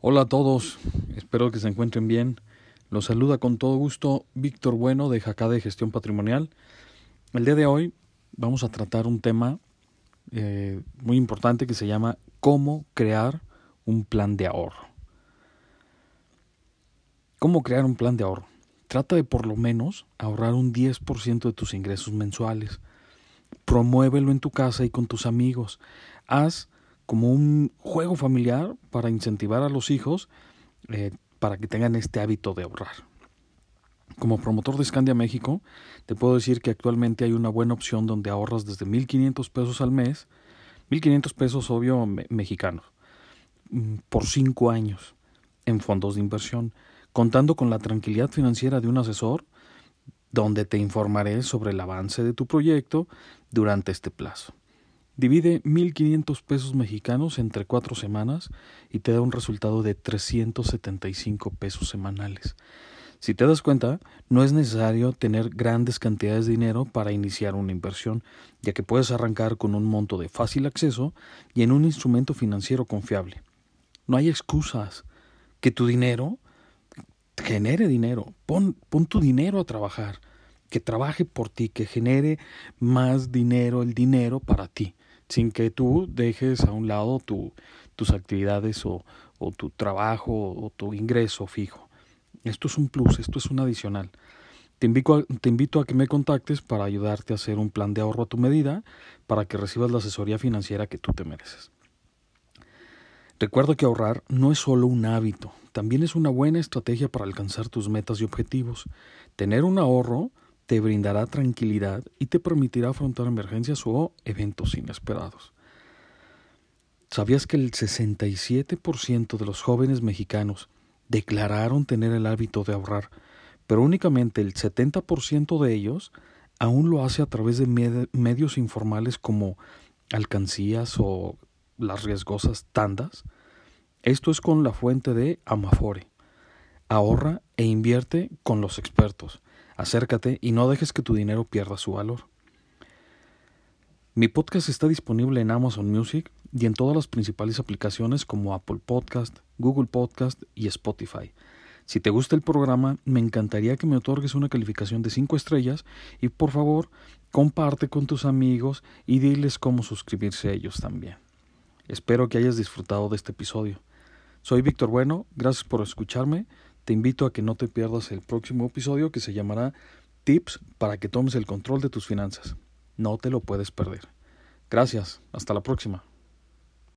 Hola a todos, espero que se encuentren bien. Los saluda con todo gusto Víctor Bueno de Jacá de Gestión Patrimonial. El día de hoy vamos a tratar un tema eh, muy importante que se llama cómo crear un plan de ahorro. ¿Cómo crear un plan de ahorro? Trata de por lo menos ahorrar un 10% de tus ingresos mensuales. Promuévelo en tu casa y con tus amigos. Haz como un juego familiar para incentivar a los hijos eh, para que tengan este hábito de ahorrar. Como promotor de Scandia México, te puedo decir que actualmente hay una buena opción donde ahorras desde 1.500 pesos al mes, 1.500 pesos obvio mexicanos, mm, por 5 años en fondos de inversión, contando con la tranquilidad financiera de un asesor donde te informaré sobre el avance de tu proyecto durante este plazo. Divide 1.500 pesos mexicanos entre cuatro semanas y te da un resultado de 375 pesos semanales. Si te das cuenta, no es necesario tener grandes cantidades de dinero para iniciar una inversión, ya que puedes arrancar con un monto de fácil acceso y en un instrumento financiero confiable. No hay excusas. Que tu dinero genere dinero. Pon, pon tu dinero a trabajar. Que trabaje por ti, que genere más dinero el dinero para ti sin que tú dejes a un lado tu, tus actividades o, o tu trabajo o tu ingreso fijo. Esto es un plus, esto es un adicional. Te invito, a, te invito a que me contactes para ayudarte a hacer un plan de ahorro a tu medida para que recibas la asesoría financiera que tú te mereces. Recuerda que ahorrar no es solo un hábito, también es una buena estrategia para alcanzar tus metas y objetivos. Tener un ahorro te brindará tranquilidad y te permitirá afrontar emergencias o eventos inesperados. ¿Sabías que el 67% de los jóvenes mexicanos declararon tener el hábito de ahorrar, pero únicamente el 70% de ellos aún lo hace a través de medios informales como alcancías o las riesgosas tandas? Esto es con la fuente de Amafore. Ahorra e invierte con los expertos. Acércate y no dejes que tu dinero pierda su valor. Mi podcast está disponible en Amazon Music y en todas las principales aplicaciones como Apple Podcast, Google Podcast y Spotify. Si te gusta el programa, me encantaría que me otorgues una calificación de 5 estrellas y por favor comparte con tus amigos y diles cómo suscribirse a ellos también. Espero que hayas disfrutado de este episodio. Soy Víctor Bueno, gracias por escucharme te invito a que no te pierdas el próximo episodio que se llamará Tips para que tomes el control de tus finanzas. No te lo puedes perder. Gracias, hasta la próxima.